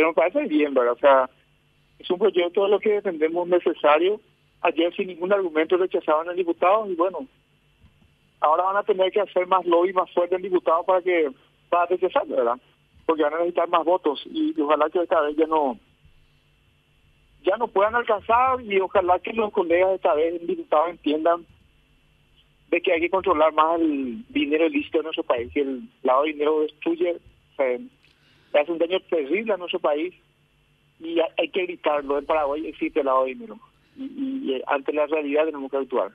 Pero me parece bien, ¿verdad? O sea, es un proyecto de lo que defendemos necesario. Ayer sin ningún argumento rechazaban al diputado y bueno, ahora van a tener que hacer más lobby más fuerte el diputado para que para rechazar, ¿verdad? Porque van a necesitar más votos y, ojalá que esta vez ya no ya no puedan alcanzar y ojalá que los colegas esta vez diputados entiendan de que hay que controlar más el dinero ilícito en nuestro país, que el lado de dinero destruye, hace un daño terrible a nuestro país y hay que evitarlo. En Paraguay existe el lado de dinero y, ante la realidad tenemos que actuar.